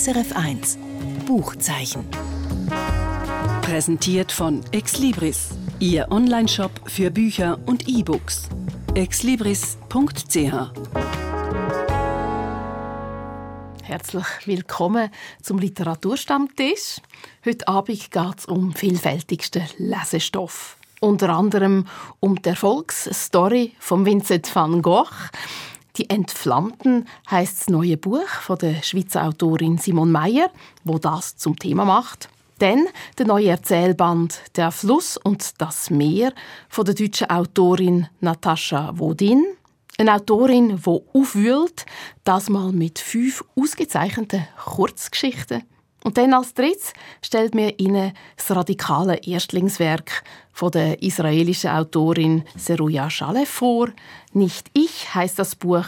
SRF 1 Buchzeichen. Präsentiert von Exlibris, Ihr Onlineshop für Bücher und E-Books. exlibris.ch Herzlich willkommen zum Literaturstammtisch. Heute Abend geht es um vielfältigsten Lesestoff. Unter anderem um die Erfolgsstory von Vincent van Gogh. Die Entflammten heißt das neue Buch von der Schweizer Autorin Simon Meyer, wo das zum Thema macht. Dann der neue Erzählband Der Fluss und das Meer von der deutschen Autorin Natascha Wodin. Eine Autorin, die aufwühlt, das mal mit fünf ausgezeichneten Kurzgeschichten. Und dann als drittes stellt mir Ihnen das radikale Erstlingswerk von der israelischen Autorin Seruya Shalev vor. Nicht ich heißt das Buch,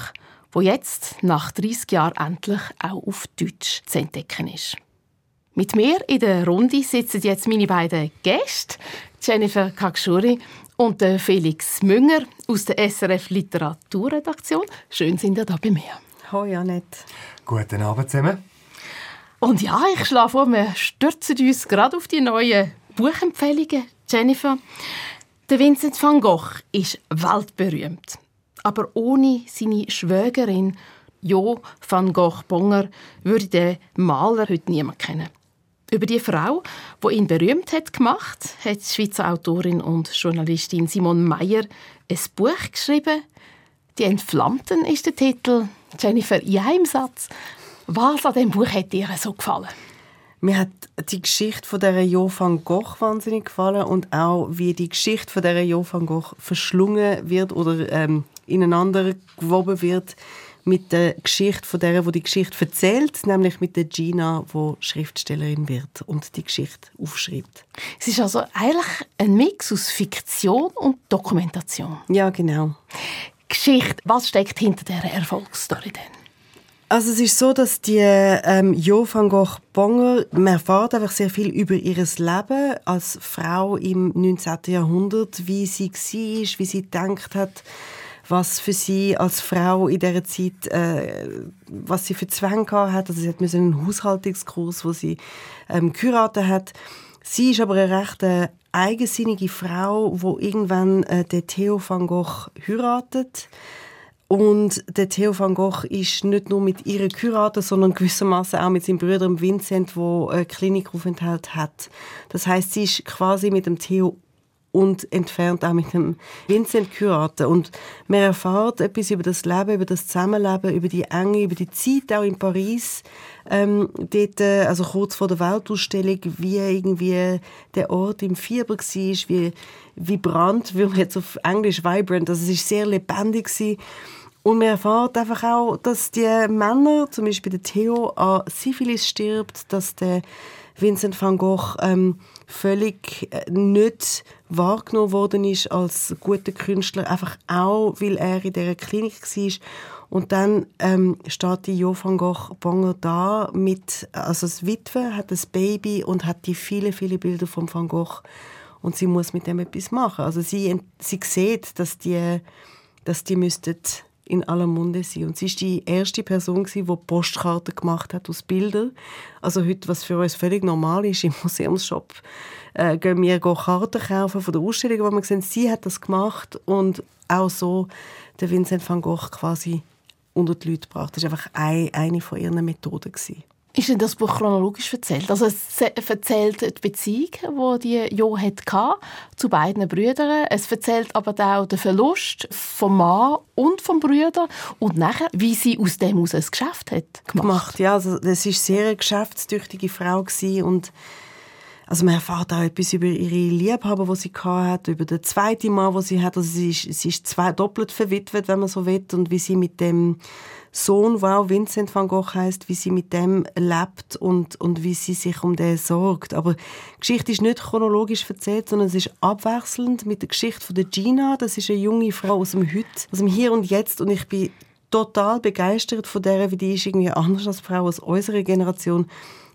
wo jetzt nach 30 Jahren endlich auch auf Deutsch zu entdecken ist. Mit mir in der Runde sitzen jetzt meine beiden Gäste, Jennifer Kakshuri und Felix Münger aus der SRF Literaturredaktion. Schön sind ihr da bei mir. Hallo Janette. Guten Abend zusammen. Und ja, ich schlage vor, wir stürzen uns gerade auf die neuen Buchempfehlungen. Jennifer, der Vincent van Gogh ist weltberühmt. Aber ohne seine Schwägerin Jo van Gogh-Bonger würde der Maler heute niemand kennen. Über die Frau, die ihn berühmt hat gemacht, hat die Schweizer Autorin und Journalistin Simon Meyer ein Buch geschrieben. Die Entflammten ist der Titel. Jennifer, in einem Satz, was an dem Buch hat dir so gefallen? Mir hat die Geschichte von der Jo van Gogh wahnsinnig gefallen und auch wie die Geschichte von der Jo van Gogh verschlungen wird oder ähm, ineinander gewoben wird mit der Geschichte von der, wo die Geschichte erzählt, nämlich mit der Gina, wo Schriftstellerin wird und die Geschichte aufschreibt. Es ist also eigentlich ein Mix aus Fiktion und Dokumentation. Ja, genau. Geschichte, was steckt hinter der Erfolgsstory denn? Also es ist so, dass die ähm, Jo van Gogh Bonger, man erfährt einfach sehr viel über ihr Leben als Frau im 19. Jahrhundert, wie sie war, wie sie gedacht hat, was für sie als Frau in dieser Zeit, äh, was sie für Zwänge hat. Also sie hat einen Haushaltungskurs, wo sie ähm, geheiratet hat. Sie ist aber eine recht äh, eigensinnige Frau, wo irgendwann äh, den Theo van Gogh heiratet. Und der Theo van Gogh ist nicht nur mit ihr geheiratet, sondern gewissermaßen auch mit seinem Bruder Vincent, wo eine Klinikaufenthalt hat. Das heißt, sie ist quasi mit dem Theo und entfernt auch mit dem Vincent geheiratet. Und man erfährt etwas über das Leben, über das Zusammenleben, über die Enge, über die Zeit auch in Paris. Ähm, dort, äh, also kurz vor der Weltausstellung, wie irgendwie der Ort im Fieber war, wie vibrant, wie man jetzt auf Englisch vibrant, also es ist sehr lebendig gewesen. Und man erfährt einfach auch, dass die Männer, zum Beispiel der Theo, an Syphilis stirbt, dass der Vincent van Gogh ähm, völlig äh, nicht wahrgenommen worden ist als guter Künstler, einfach auch, weil er in dieser Klinik war. Und dann ähm, steht die Jo van Gogh Bonger da mit, also das Witwe hat das Baby und hat die viele, viele Bilder von Van Gogh und sie muss mit dem etwas machen. Also sie, sie sieht, dass die, dass die müssten in aller Munde sein. Und sie ist die erste Person, die Postkarten gemacht hat aus Bildern. Also heute, was für uns völlig normal ist, im Museumsshop äh, gehen wir Karten kaufen von der Ausstellung, wo wir sehen, sie hat das gemacht und auch so der Vincent van Gogh quasi unter die Leute gebracht. Das war einfach eine von ihren Methoden. Gewesen. Ist denn das Buch chronologisch erzählt? Also es erzählt die Beziehung, die die Jo hatte zu beiden Brüdern. Es erzählt aber auch den Verlust vom Mann und vom Brüder und nachher, wie sie aus dem aus ein Geschäft hat gemacht. gemacht ja, also das ist sehr eine geschäftstüchtige Frau und also man erfährt auch etwas über ihre Liebhaber, die sie hat, über den zweiten Mann, den sie hat. Also sie ist, sie ist zwei, doppelt verwitwet, wenn man so will, und wie sie mit dem Sohn, der auch Vincent van Gogh heißt, wie sie mit dem lebt und, und wie sie sich um den sorgt. Aber die Geschichte ist nicht chronologisch erzählt, sondern es ist abwechselnd mit der Geschichte von der Gina. Das ist eine junge Frau aus dem Heute, aus dem Hier und Jetzt. Und ich bin total begeistert von der, wie die ist irgendwie anders als Frau aus unserer Generation.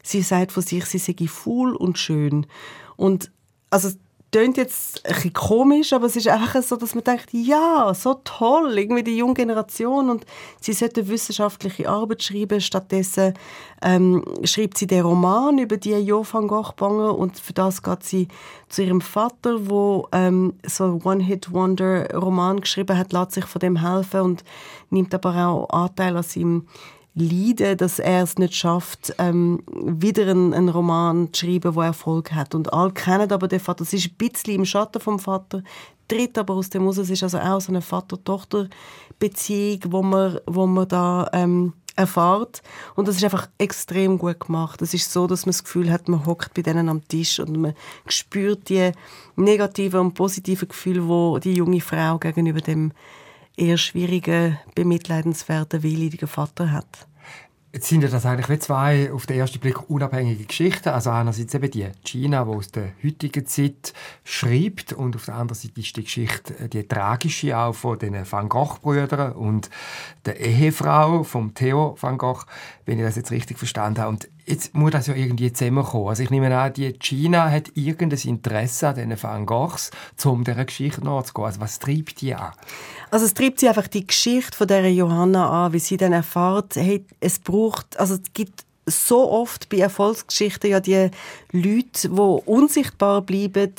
Sie sagt von sich, sie sei faul und schön. Und also klingt jetzt ein komisch, aber es ist einfach so, dass man denkt, ja, so toll, irgendwie die junge Generation. Und sie sollte wissenschaftliche Arbeit schreiben, stattdessen ähm, schreibt sie den Roman über die Jo van Gogh Banger und für das geht sie zu ihrem Vater, wo ähm, so One-Hit-Wonder-Roman geschrieben hat, lässt sich von dem helfen und nimmt aber auch Anteil an seinem leiden, dass er es nicht schafft, ähm, wieder einen, einen, Roman zu schreiben, der Erfolg hat. Und alle kennen aber den Vater. Es ist ein bisschen im Schatten vom Vater, tritt aber aus dem Haus. Es ist also auch so eine Vater-Tochter-Beziehung, wo man, wo man da ähm, erfahrt. Und das ist einfach extrem gut gemacht. Es ist so, dass man das Gefühl hat, man hockt bei denen am Tisch und man spürt die negativen und positiven Gefühle, wo die junge Frau gegenüber dem eher schwierigen, bemitleidenswerten, wehleidigen Vater hat. Jetzt sind ja das eigentlich wie zwei auf den ersten Blick unabhängige Geschichten. Also einerseits eben die China, die aus der heutigen Zeit schreibt und auf der anderen Seite ist die Geschichte äh, die tragische auch von den Van Gogh-Brüdern und der Ehefrau von Theo Van Gogh, wenn ich das jetzt richtig verstanden habe. Und jetzt muss das ja irgendwie zusammenkommen. Also ich nehme an, die China hat irgendein Interesse an diesen Van Goghs, um dieser Geschichte nachzugehen. Also was treibt die an? Also es treibt sie einfach die Geschichte von der Johanna an, wie sie dann erfährt, hey, es braucht, also es gibt so oft bei Erfolgsgeschichten ja die Leute, die unsichtbar bleiben.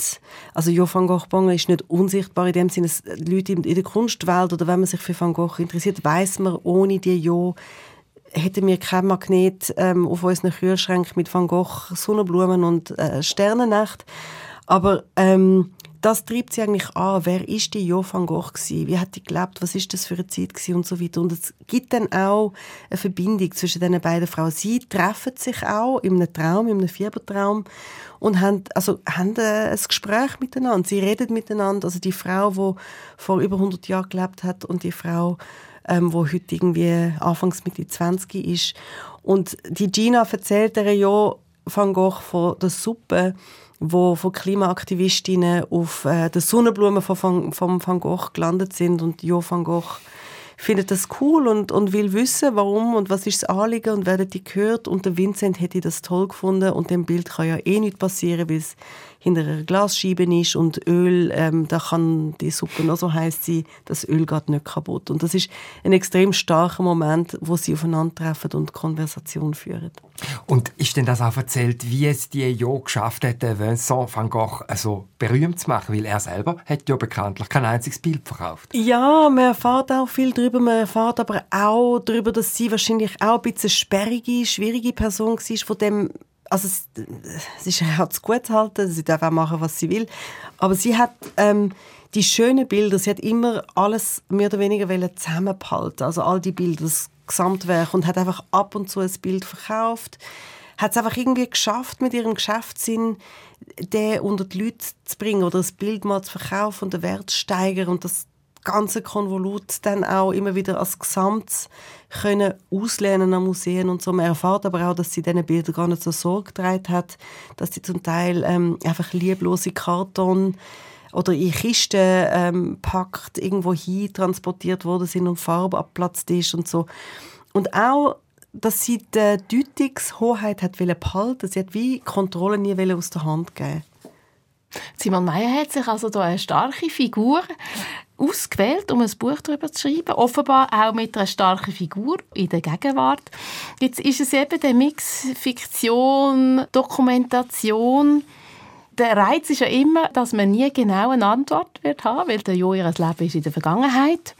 Also Jo van Gogh Bonger ist nicht unsichtbar in dem Sinne, Leute in der Kunstwelt oder wenn man sich für Van Gogh interessiert, weiß man, ohne die Jo hätten wir kein Magnet ähm, auf unseren Kühlschrank mit Van Gogh, Sonnenblumen und äh, Sternennacht. Aber ähm, das treibt sie eigentlich an. Wer ist die Jo van Gogh gewesen? Wie hat die gelebt? Was ist das für eine Zeit gewesen? Und so weiter. Und es gibt dann auch eine Verbindung zwischen diesen beiden Frauen. Sie treffen sich auch in einem Traum, in einem Fiebertraum und haben, also, haben äh, ein Gespräch miteinander. Sie reden miteinander. Also die Frau, die vor über 100 Jahren gelebt hat und die Frau, ähm, wo heute irgendwie anfangs Mitte 20 ist. Und die Gina erzählt ihr ja Van Gogh von der Suppe, wo von Klimaaktivistinnen auf äh, der Sonnenblume von, von, von Van Gogh gelandet sind und Jo Van Gogh findet das cool und, und will wissen, warum und was ist das Anliegen und wer die gehört. Und der Vincent hätte das toll gefunden und dem Bild kann ja eh nicht passieren, weil es hinter einer Glasscheibe ist und Öl, ähm, da kann die Suppe noch so heiß sein, das Öl geht nicht kaputt. Und das ist ein extrem starker Moment, wo sie aufeinandertreffen und Konversation führen. Und ist denn das auch erzählt, wie es die Jo geschafft hat, Vincent van Gogh also berühmt zu machen? Weil er selber hat ja bekanntlich kein einziges Bild verkauft. Ja, man erfährt auch viel darüber. Man erfährt aber auch darüber, dass sie wahrscheinlich auch ein bisschen sperrige, schwierige Person war, von dem also es, es ist halt zu gut zu halten, sie darf auch machen, was sie will, aber sie hat ähm, die schönen Bilder, sie hat immer alles mehr oder weniger zusammengehalten, also all die Bilder, das Gesamtwerk und hat einfach ab und zu ein Bild verkauft, hat es einfach irgendwie geschafft, mit ihrem Geschäftssinn den unter die Leute zu bringen oder das Bild mal zu verkaufen und den Wert zu steigern und das ganze Konvolut dann auch immer wieder als Gesamt können auslehnen an Museen und so. Man erfährt aber auch, dass sie diesen Bildern gar nicht so Sorge getragen hat, dass sie zum Teil ähm, einfach lieblose Karton oder in Kisten ähm, packt, irgendwo hin transportiert worden sind und Farbe abplatzt ist und so. Und auch dass sie die Deutungshoheit hat behalten Sie hat wie Kontrolle nie aus der Hand geben. Simon Meyer hat sich also da eine starke Figur ausgewählt, um ein Buch darüber zu schreiben. Offenbar auch mit einer starken Figur in der Gegenwart. Jetzt ist es eben der Mix Fiktion, Dokumentation. Der Reiz ist ja immer, dass man nie genau eine Antwort wird haben, weil der Jo ihres Leben ist in der Vergangenheit.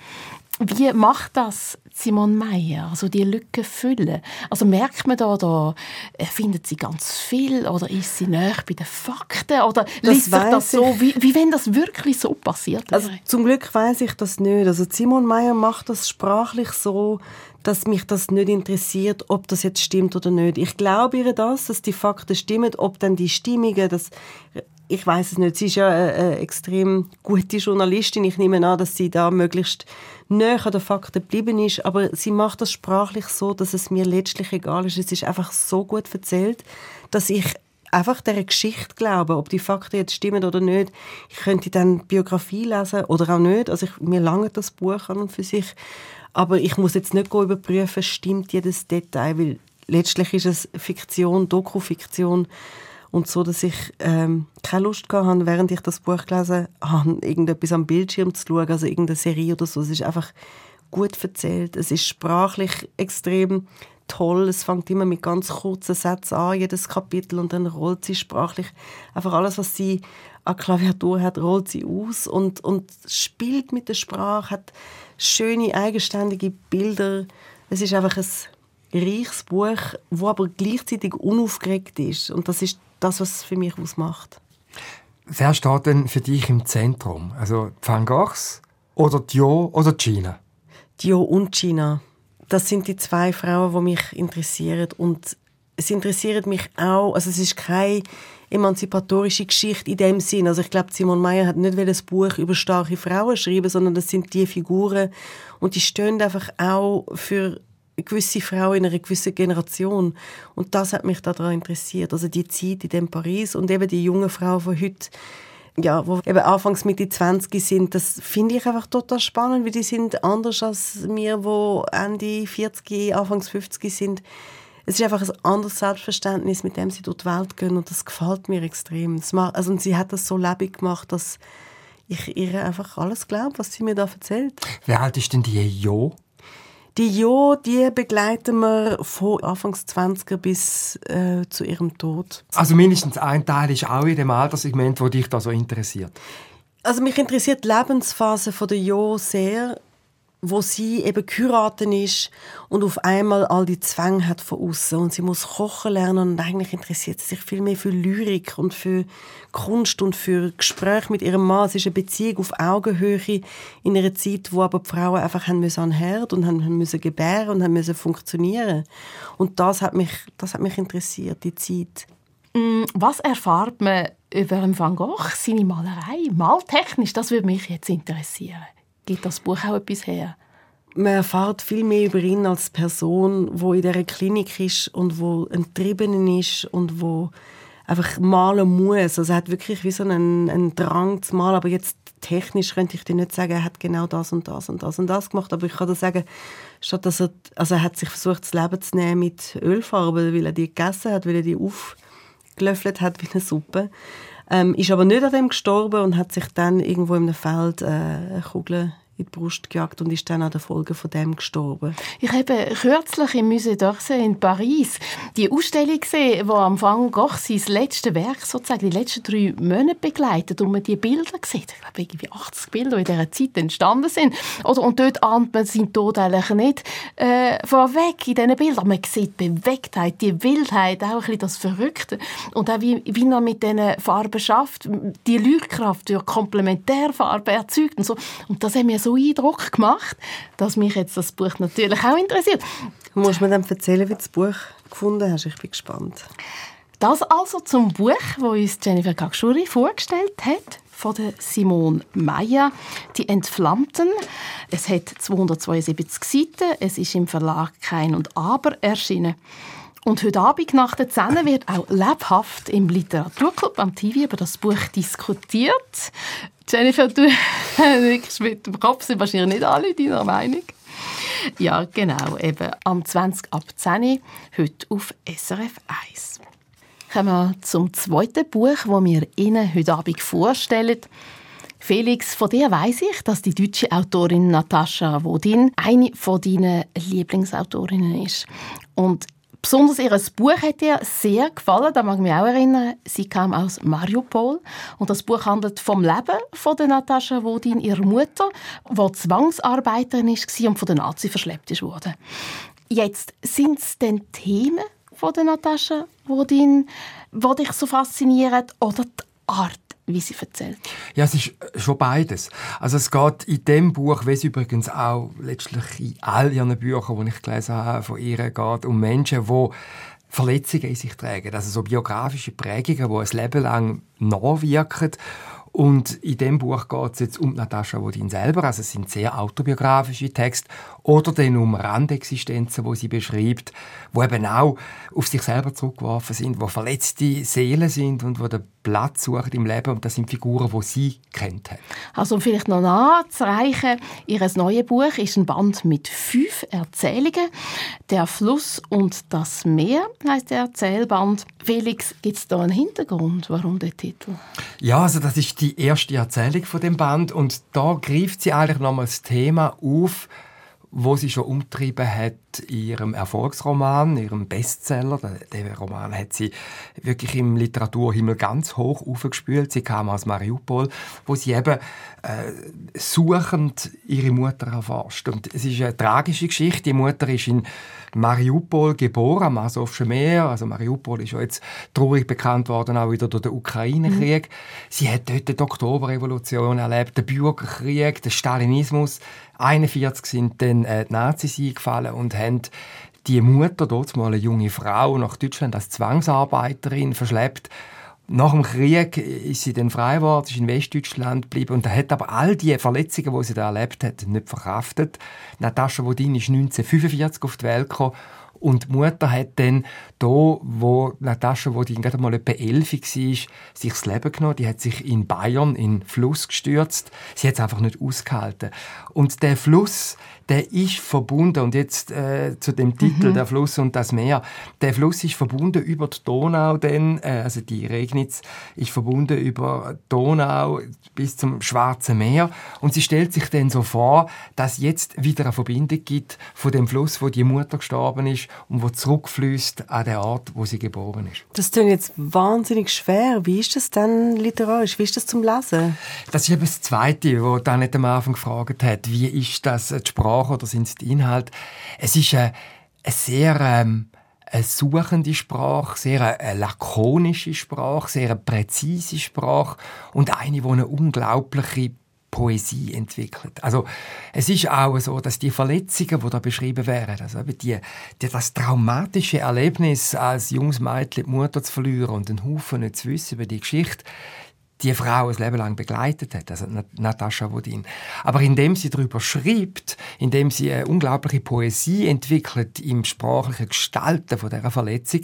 Wie macht das Simon Meyer, also die Lücke füllen? Also merkt man da, da findet sie ganz viel oder ist sie näher bei den Fakten oder das liest sich das so, wie, wie wenn das wirklich so passiert wäre? Also zum Glück weiß ich das nicht. Also Simon Meyer macht das sprachlich so, dass mich das nicht interessiert, ob das jetzt stimmt oder nicht. Ich glaube ihr das, dass die Fakten stimmen, ob dann die Stimmungen, das ich weiß es nicht. Sie ist ja eine, eine, extrem gute Journalistin. Ich nehme an, dass sie da möglichst näher an den Fakten geblieben ist. Aber sie macht das sprachlich so, dass es mir letztlich egal ist. Es ist einfach so gut erzählt, dass ich einfach der Geschichte glaube, ob die Fakten jetzt stimmen oder nicht. Ich könnte dann Biografie lesen oder auch nicht. Also ich, mir lange das Buch an und für sich. Aber ich muss jetzt nicht überprüfen, stimmt jedes Detail, weil letztlich ist es Fiktion, Dokufiktion. Und so, dass ich ähm, keine Lust hatte, während ich das Buch gelesen habe, irgendetwas am Bildschirm zu schauen, also irgendeine Serie oder so. Es ist einfach gut erzählt. Es ist sprachlich extrem toll. Es fängt immer mit ganz kurzen Sätzen an, jedes Kapitel, und dann rollt sie sprachlich einfach alles, was sie an Klaviatur hat, rollt sie aus und, und spielt mit der Sprache, hat schöne, eigenständige Bilder. Es ist einfach ein reiches Buch, wo aber gleichzeitig unaufgeregt ist. Und das ist das, was es für mich ausmacht. Wer steht denn für dich im Zentrum? Also Van Goghs oder Dio oder China? Dio und China. Das sind die zwei Frauen, die mich interessieren. Und es interessiert mich auch, also es ist keine emanzipatorische Geschichte in dem Sinn. Also ich glaube, Simon Meyer hat nicht ein Buch über starke Frauen schreiben, sondern das sind die Figuren und die stehen einfach auch für gewisse Frau in einer gewissen Generation. Und das hat mich daran interessiert. Also die Zeit in dem Paris und eben die jungen Frauen von heute, ja, wo eben anfangs Mitte 20 sind, das finde ich einfach total spannend, weil die sind anders als wir, wo Ende 40, Anfangs 50 sind. Es ist einfach ein anderes Selbstverständnis, mit dem sie durch die Welt gehen und das gefällt mir extrem. Macht, also, und sie hat das so lebendig gemacht, dass ich ihr einfach alles glaube, was sie mir da erzählt. Wie alt ist denn die Jo? Die Jo, die begleiten wir von Anfangs 20er bis äh, zu ihrem Tod. Also mindestens ein Teil ist auch in dem Alterssegment, wo dich da so interessiert. Also mich interessiert die Lebensphase von der Jo sehr wo sie eben geheiratet ist und auf einmal all die Zwänge hat von außen und sie muss kochen lernen und eigentlich interessiert sie sich viel mehr für Lyrik und für Kunst und für Gespräche mit ihrem Mann. Es ist eine Beziehung auf Augenhöhe in einer Zeit, wo aber die Frauen einfach haben müssen an Herd und haben müssen gebären und haben müssen funktionieren. Und das hat mich, das hat mich interessiert, die Zeit. Mm, was erfahrt man über Van Gogh, seine Malerei, maltechnisch? Das würde mich jetzt interessieren gibt das Buch auch etwas her? Man erfährt viel mehr über ihn als Person, wo in dieser Klinik ist und wo entrieben ist und wo einfach malen muss. Also er hat wirklich wie so einen, einen Drang zu malen, aber jetzt technisch könnte ich dir nicht sagen, er hat genau das und das und das und das gemacht, aber ich kann dir sagen, statt dass er, also er hat sich versucht, das Leben zu nehmen mit Ölfarbe, weil er die gegessen hat, weil er die aufgelöffelt hat wie eine Suppe. Ähm, ist aber nicht an dem gestorben und hat sich dann irgendwo im Feld äh, eine Kugel in die Brust gejagt und ist dann an der Folge von dem gestorben. Ich habe kürzlich im Musée d'Orsay in Paris die Ausstellung gesehen, wo am Van Gogh sein letztes Werk sozusagen die letzten drei Monate begleitet und man die Bilder sieht. Ich glaube, irgendwie 80 Bilder, die in dieser Zeit entstanden sind. Oder, und dort ahnt man seinen Tod eigentlich nicht äh, vorweg in diesen Bildern. Man sieht die Bewegtheit, die Wildheit, auch ein bisschen das Verrückte. Und auch wie, wie er mit diesen Farben schafft, die Leuchtkraft durch Komplementärfarben erzeugt und so. Und das hat mir so so Eindruck gemacht, dass mich jetzt das Buch natürlich auch interessiert. Muss man dann erzählen, wie du das Buch gefunden hast? Ich bin gespannt. Das also zum Buch, das uns Jennifer Kakschuri vorgestellt hat von der Simone Meyer, «Die Entflammten». Es hat 272 Seiten, es ist im Verlag «Kein und Aber» erschienen. Und heute Abend nach der 10 wird auch lebhaft im Literaturclub am TV über das Buch diskutiert. Jennifer, du nickst mit dem Kopf, sind wahrscheinlich nicht alle deiner Meinung. Ja, genau, eben am 20 ab 10 heute auf SRF 1. Kommen wir zum zweiten Buch, das wir Ihnen heute Abend vorstellen. Felix, von dir weiß ich, dass die deutsche Autorin Natascha Wodin eine von deinen Lieblingsautorinnen ist. Und Besonders ihr Buch hat dir sehr gefallen, da mag ich mich auch erinnern. Sie kam aus Mariupol und das Buch handelt vom Leben von der Natascha Wodin, ihrer Mutter, die Zwangsarbeiterin war und von den Nazis verschleppt wurde. Jetzt sind es denn Themen von der Natascha Wodin, die dich so faszinieren oder die Art, wie sie erzählt? Ja, es ist schon beides. Also es geht in dem Buch, wie es übrigens auch letztlich in all ihren Büchern, die ich gelesen habe, von ihr geht, um Menschen, die Verletzungen in sich tragen. Also so biografische Prägungen, die ein Leben lang nachwirken. Und in dem Buch geht es jetzt um Natascha Wodin selber. Also es sind sehr autobiografische Texte. Oder dann um Randexistenzen, wo sie beschreibt, wo eben auch auf sich selber zurückgeworfen sind, wo verletzte Seelen sind und wo den Platz suchen im Leben und das sind Figuren, die sie kennt hat. Also um vielleicht noch nachzureichen, ihr neues Buch ist ein Band mit fünf Erzählungen. «Der Fluss und das Meer» heißt der Erzählband. Felix, gibt es da einen Hintergrund, warum der Titel? Ja, also das ist die erste Erzählung von dem Band und da greift sie eigentlich nochmals das Thema auf, wo sie schon umtrieben hat ihrem Erfolgsroman, ihrem Bestseller. Der Roman hat sie wirklich im Literaturhimmel ganz hoch aufgespült. Sie kam aus Mariupol, wo sie eben äh, suchend ihre Mutter erforscht. Und es ist eine tragische Geschichte. Die Mutter ist in Mariupol geboren, am Asowschen Meer. Also Mariupol ist ja jetzt traurig bekannt worden, auch wieder durch den Ukraine-Krieg. Mhm. Sie hat dort die Oktoberrevolution erlebt, den Bürgerkrieg, den Stalinismus. 1941 sind dann äh, die Nazis eingefallen und haben die Mutter, dort mal eine junge Frau, nach Deutschland als Zwangsarbeiterin verschleppt. Nach dem Krieg ist sie dann frei geworden, ist in Westdeutschland geblieben und hat aber all die Verletzungen, die sie da erlebt hat, nicht verkraftet. Natascha Wodin ist 1945 auf die Welt gekommen und die Mutter hat dann da, wo Natascha, wo die gerade mal etwa elf war, sich das Leben genommen. Die hat sich in Bayern in den Fluss gestürzt. Sie hat es einfach nicht ausgehalten. Und der Fluss, der ist verbunden, und jetzt äh, zu dem Titel, mhm. der Fluss und das Meer, der Fluss ist verbunden über die Donau, denn, äh, also die Regnitz ist verbunden über die Donau bis zum Schwarzen Meer. Und sie stellt sich dann so vor, dass jetzt wieder eine Verbindung gibt von dem Fluss, wo die Mutter gestorben ist und wo zurückfließt an den Ort, wo sie geboren ist. Das klingt jetzt wahnsinnig schwer. Wie ist das dann literarisch? Wie ist das zum Lesen? Das ist eben das Zweite, wo dann nicht am Anfang gefragt hat, wie ist das die Sprache oder sind es die Inhalte? Es ist eine, eine sehr ähm, eine suchende Sprache, sehr eine, eine lakonische Sprache, sehr eine präzise Sprache und eine, die eine unglaubliche Poesie entwickelt. Also es ist auch so, dass die Verletzungen, die da beschrieben werden, also die, die, das traumatische Erlebnis als junges Mädchen die Mutter zu verlieren und einen Haufen nicht zu wissen über die Geschichte, die Frau ein Leben lang begleitet hat, also Natascha Wodin. Aber indem sie darüber schreibt, indem sie eine unglaubliche Poesie entwickelt im sprachlichen Gestalten von dieser Verletzung,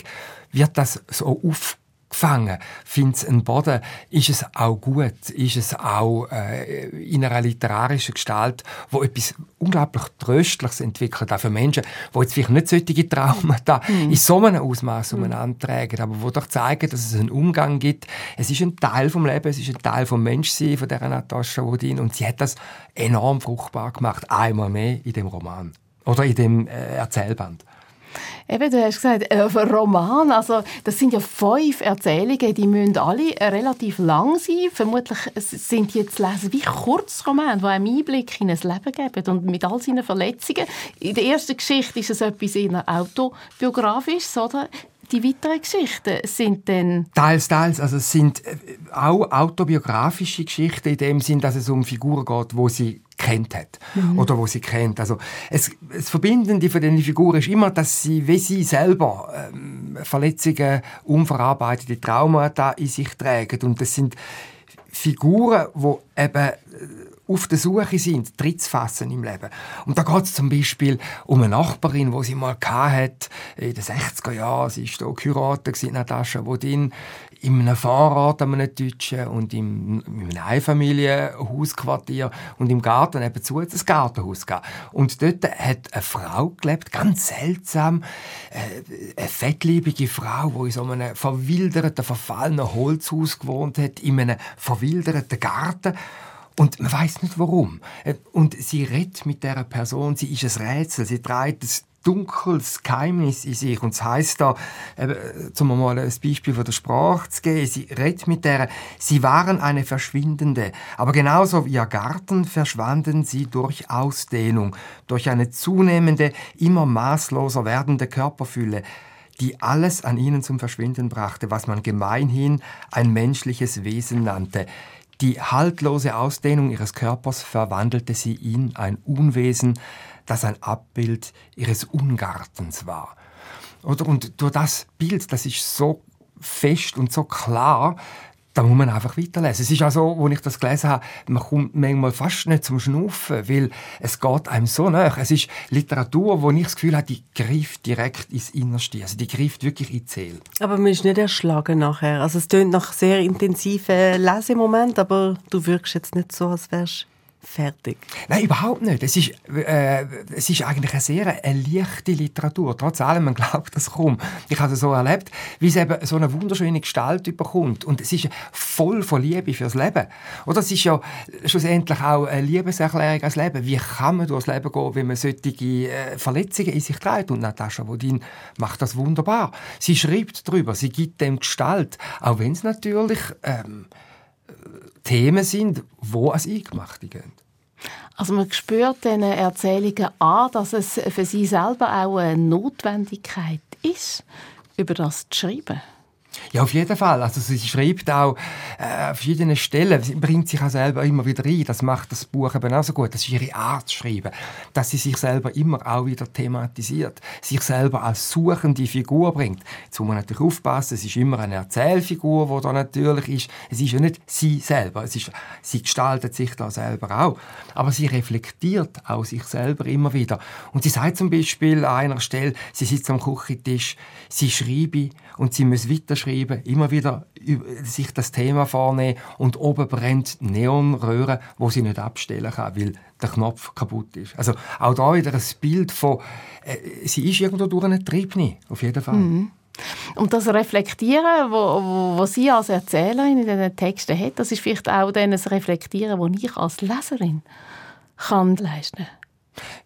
wird das so auf gefangen. Findet es einen Boden, ist es auch gut, ist es auch äh, in einer literarischen Gestalt, wo etwas unglaublich Tröstliches entwickelt, auch für Menschen, die jetzt vielleicht nicht solche Traumata mhm. in so einem Ausmaß mhm. umeinander tragen, aber wo doch zeigen, dass es einen Umgang gibt. Es ist ein Teil vom Leben, es ist ein Teil vom Menschsein, von dieser Natascha Wodin und sie hat das enorm fruchtbar gemacht, einmal mehr in dem Roman oder in dem äh, Erzählband. Eben, du hast gesagt, äh, Roman, also das sind ja fünf Erzählungen, die müssen alle relativ lang sein. Vermutlich sind die zu lesen wie Kurzromane, die einem Einblick in ein Leben geben und mit all seinen Verletzungen. In der ersten Geschichte ist es etwas eher autobiografisches, oder? Die weiteren Geschichten sind dann... Teils, teils. Also es sind äh, auch autobiografische Geschichten in dem Sinn, dass es um Figuren geht, wo sie kennt hat mhm. oder wo sie kennt. Also es, das Verbindende von den Figuren ist immer, dass sie, wie sie selber ähm, Verletzungen, unverarbeitete Traumata in sich tragen und das sind Figuren, wo eben äh, auf der Suche sind, Tritt zu fassen im Leben. Und da geht es zum Beispiel um eine Nachbarin, die sie mal hat in den 60er Jahren. Sie war hier geheiratet, Natascha Wodin, in einem Fahrrad, einem Deutschen und im, in einem Einfamilienhausquartier und im Garten nebenzu hat ein Gartenhaus gegeben. Und dort hat eine Frau gelebt, ganz seltsam, äh, eine fettliebige Frau, die in so einem verwilderten, verfallenen Holzhaus gewohnt hat, in einem verwilderten Garten. Und man weiß nicht warum. Äh, und sie redet mit der Person, sie ist ein Rätsel, sie trägt das dunkles Geheimnis in sich. Und es heisst da, eben, zum mal ein Beispiel von der Sprache zu geben, sie redet mit der, sie waren eine Verschwindende, aber genauso wie ihr Garten verschwanden sie durch Ausdehnung, durch eine zunehmende, immer maßloser werdende Körperfülle, die alles an ihnen zum Verschwinden brachte, was man gemeinhin ein menschliches Wesen nannte. Die haltlose Ausdehnung ihres Körpers verwandelte sie in ein Unwesen, das ein Abbild ihres Ungartens war. Und durch das Bild, das ist so fest und so klar, da muss man einfach weiterlesen. Es ist auch so, als ich das gelesen habe, man kommt manchmal fast nicht zum Schnaufen, weil es geht einem so nach. Es ist Literatur, wo ich das Gefühl habe, die greift direkt ins Innerste. Also die greift wirklich in die Seele. Aber man ist nicht erschlagen nachher. Also es tönt nach sehr intensiven Lesemomenten, aber du wirkst jetzt nicht so, als wärst fertig. Nein, überhaupt nicht. Es ist, äh, es ist eigentlich eine sehr eine leichte Literatur. Trotz allem, man glaubt das kaum. Ich habe es so erlebt, wie es eben so eine wunderschöne Gestalt überkommt. Und es ist voll von Liebe fürs Leben. Oder es ist ja schlussendlich auch eine Liebeserklärung ans Leben. Wie kann man durchs Leben gehen, wenn man solche äh, Verletzungen in sich trägt? Und Natascha Wodin macht das wunderbar. Sie schreibt darüber, sie gibt dem Gestalt, auch wenn es natürlich ähm, Themen sind, wo als Eingemachte gehen. Also man spürt diesen Erzählungen an, dass es für sie selber auch eine Notwendigkeit ist, über das zu schreiben. Ja, auf jeden Fall. Also sie schreibt auch äh, an verschiedenen Stellen, sie bringt sich auch selber immer wieder ein. Das macht das Buch eben auch so gut. Das ist ihre Art zu schreiben. Dass sie sich selber immer auch wieder thematisiert. Sich selber als suchende Figur bringt. Jetzt muss man natürlich aufpassen, es ist immer eine Erzählfigur, die da natürlich ist. Es ist ja nicht sie selber. Es ist, sie gestaltet sich da selber auch. Aber sie reflektiert auch sich selber immer wieder. Und sie sagt zum Beispiel an einer Stelle, sie sitzt am Küchentisch, sie schreibe und sie muss weiterschreiben, immer wieder sich das Thema vornehmen und oben brennt Neonröhre, wo sie nicht abstellen kann, weil der Knopf kaputt ist. Also auch da wieder ein Bild von, äh, sie ist irgendwo durch eine Triebne, auf jeden Fall. Mhm. Und das Reflektieren, wo, sie als Erzählerin in diesen Texten hat, das ist vielleicht auch das Reflektieren, das ich als Leserin kann leisten kann.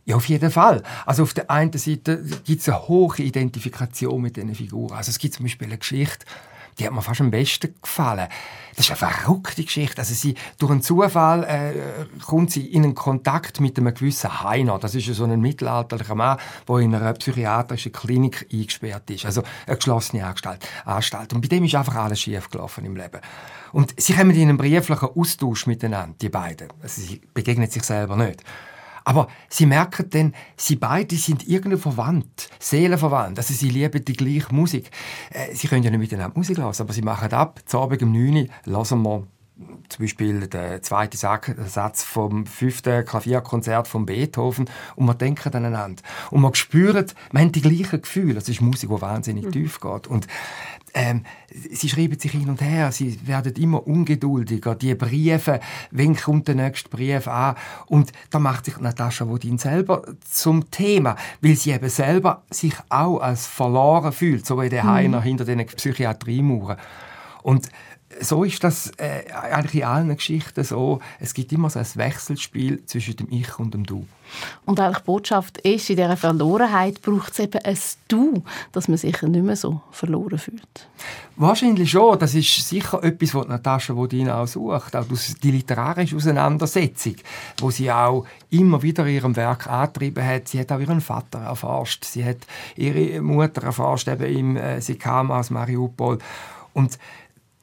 Ja, auf jeden Fall. Also auf der einen Seite gibt es eine hohe Identifikation mit diesen Figuren. Also es gibt zum Beispiel eine Geschichte, die hat mir fast am besten gefallen. Das ist eine verrückte Geschichte. Also sie, durch einen Zufall äh, kommt sie in einen Kontakt mit einem gewissen Heiner. Das ist so ein mittelalterlicher Mann, der in einer psychiatrischen Klinik eingesperrt ist. Also eine geschlossene Anstalt. Und bei dem ist einfach alles schief gelaufen im Leben. Und sie kommen in einen brieflichen Austausch miteinander, die beiden. Also sie begegnen sich selber nicht. Aber sie merken dann, sie beide sind irgendwie verwandt, seelenverwandt. Also sie lieben die gleiche Musik. Äh, sie können ja nicht miteinander Musik hören, aber sie machen ab, zu Abend um 9 Uhr hören wir zum Beispiel der zweite Satz vom fünften Klavierkonzert von Beethoven und man denkt aneinander. Und man spürt, man hat die gleichen Gefühle. Das ist Musik, die wahnsinnig mhm. tief geht. Und ähm, sie schreiben sich hin und her, sie werden immer ungeduldiger. Die Briefe, wann kommt der nächste Brief an? Und da macht sich Natascha Wodin selber zum Thema, weil sie eben selber sich auch als verloren fühlt, so wie der mhm. Heiner hinter den Psychiatriemauern. Und so ist das äh, eigentlich in allen Geschichten so. Es gibt immer so ein Wechselspiel zwischen dem Ich und dem Du. Und eigentlich die Botschaft ist, in dieser Verlorenheit braucht es eben ein Du, dass man sich nicht mehr so verloren fühlt. Wahrscheinlich schon. Das ist sicher etwas, was Natascha Wodin auch sucht. Auch die literarische Auseinandersetzung, wo sie auch immer wieder in ihrem Werk angetrieben hat. Sie hat auch ihren Vater erforscht. Sie hat ihre Mutter erforscht, eben im, äh, sie kam aus Mariupol. Und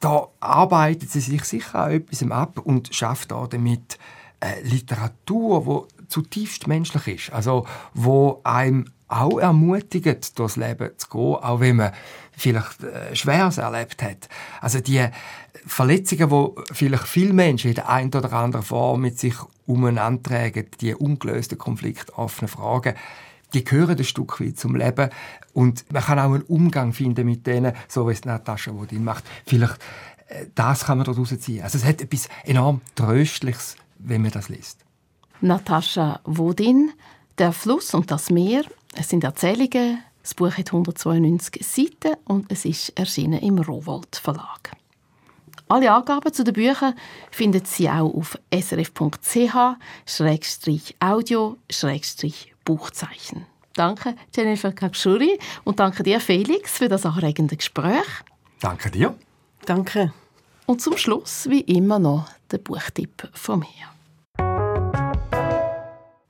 da arbeitet sie sich sicher auch etwas ab und schafft auch damit äh, Literatur, die zutiefst menschlich ist. Also, wo einem auch ermutigt, durchs Leben zu gehen, auch wenn man vielleicht äh, Schweres erlebt hat. Also die Verletzungen, die vielleicht viele Menschen in der einen oder anderen Form mit sich umeinander tragen, die ungelösten Konflikte, offene Fragen, die gehören ein Stück weit zum Leben und man kann auch einen Umgang finden mit denen, so wie es Natascha Wodin macht. Vielleicht äh, das kann man daraus ziehen. Also es hat etwas enorm Tröstliches, wenn man das liest. Natascha Wodin, «Der Fluss und das Meer», es sind Erzählungen, das Buch hat 192 Seiten und es ist erschienen im Rowold Verlag. Alle Angaben zu den Büchern findet Sie auch auf srf.ch-audio-buchzeichen. Danke Jennifer Kakschuri und danke dir Felix für das anregende Gespräch. Danke dir. Danke. Und zum Schluss wie immer noch der Buchtipp von mir.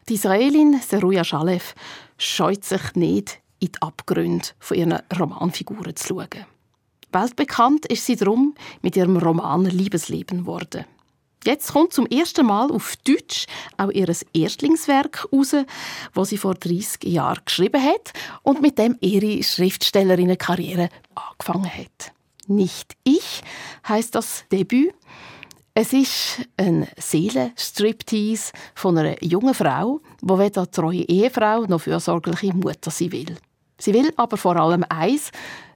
Die Israelin Seruja Shalev scheut sich nicht, in die Abgründe von ihren Romanfiguren zu schauen. Weltbekannt ist sie darum mit ihrem Roman Liebesleben geworden. Jetzt kommt zum ersten Mal auf Deutsch auch ihr Erstlingswerk raus, das sie vor 30 Jahren geschrieben hat und mit dem ihre Schriftstellerinnenkarriere angefangen hat. Nicht ich heißt das Debüt. Es ist ein Seelenstriptease von einer jungen Frau, die weder treue Ehefrau noch fürsorgliche Mutter sein will. Sie will aber vor allem eins,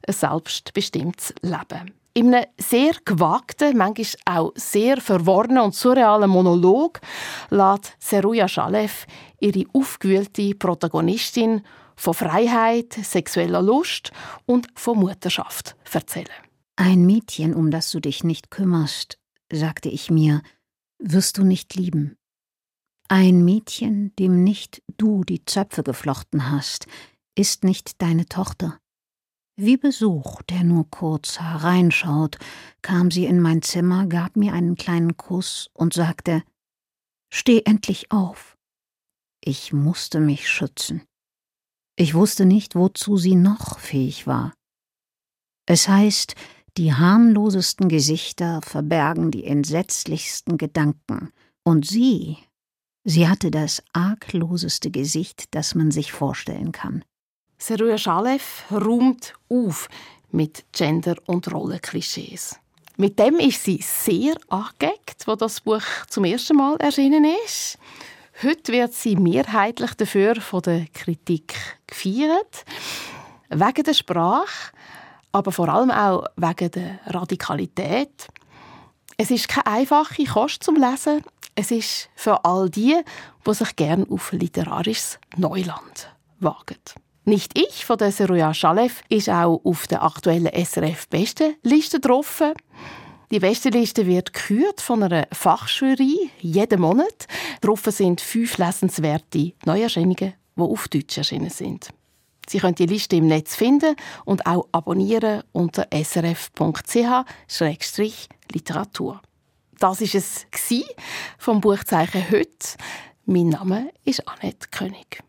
ein selbstbestimmtes Leben. In einem sehr gewagten, manchmal auch sehr verworrenen und surrealen Monolog lässt Seruja Shalev ihre aufgewühlte Protagonistin von Freiheit, sexueller Lust und von Mutterschaft erzählen. Ein Mädchen, um das du dich nicht kümmerst, sagte ich mir, wirst du nicht lieben. Ein Mädchen, dem nicht du die Zöpfe geflochten hast, ist nicht deine Tochter. Wie Besuch, der nur kurz hereinschaut, kam sie in mein Zimmer, gab mir einen kleinen Kuss und sagte Steh endlich auf. Ich musste mich schützen. Ich wusste nicht, wozu sie noch fähig war. Es heißt, die harmlosesten Gesichter verbergen die entsetzlichsten Gedanken, und sie, sie hatte das argloseste Gesicht, das man sich vorstellen kann. Seruja Shalev räumt auf mit Gender- und Rollenklischees. Mit dem ist sie sehr angeeckt, wo das Buch zum ersten Mal erschienen ist. Heute wird sie mehrheitlich dafür von der Kritik gefeiert. Wegen der Sprache, aber vor allem auch wegen der Radikalität. Es ist keine einfache Kost zum Lesen. Es ist für all die, die sich gern auf literarisches Neuland wagen. Nicht ich von der Seruja Shalev ist auch auf der aktuellen SRF Bestenliste drauf. Die Bestenliste wird gekürt von einer Fachjury jeden Monat. Drauf sind fünf lesenswerte Neuerscheinungen, die auf Deutsch erschienen sind. Sie können die Liste im Netz finden und auch abonnieren unter srf.ch-literatur. Das ist es vom Buchzeichen heute. Mein Name ist Annette König.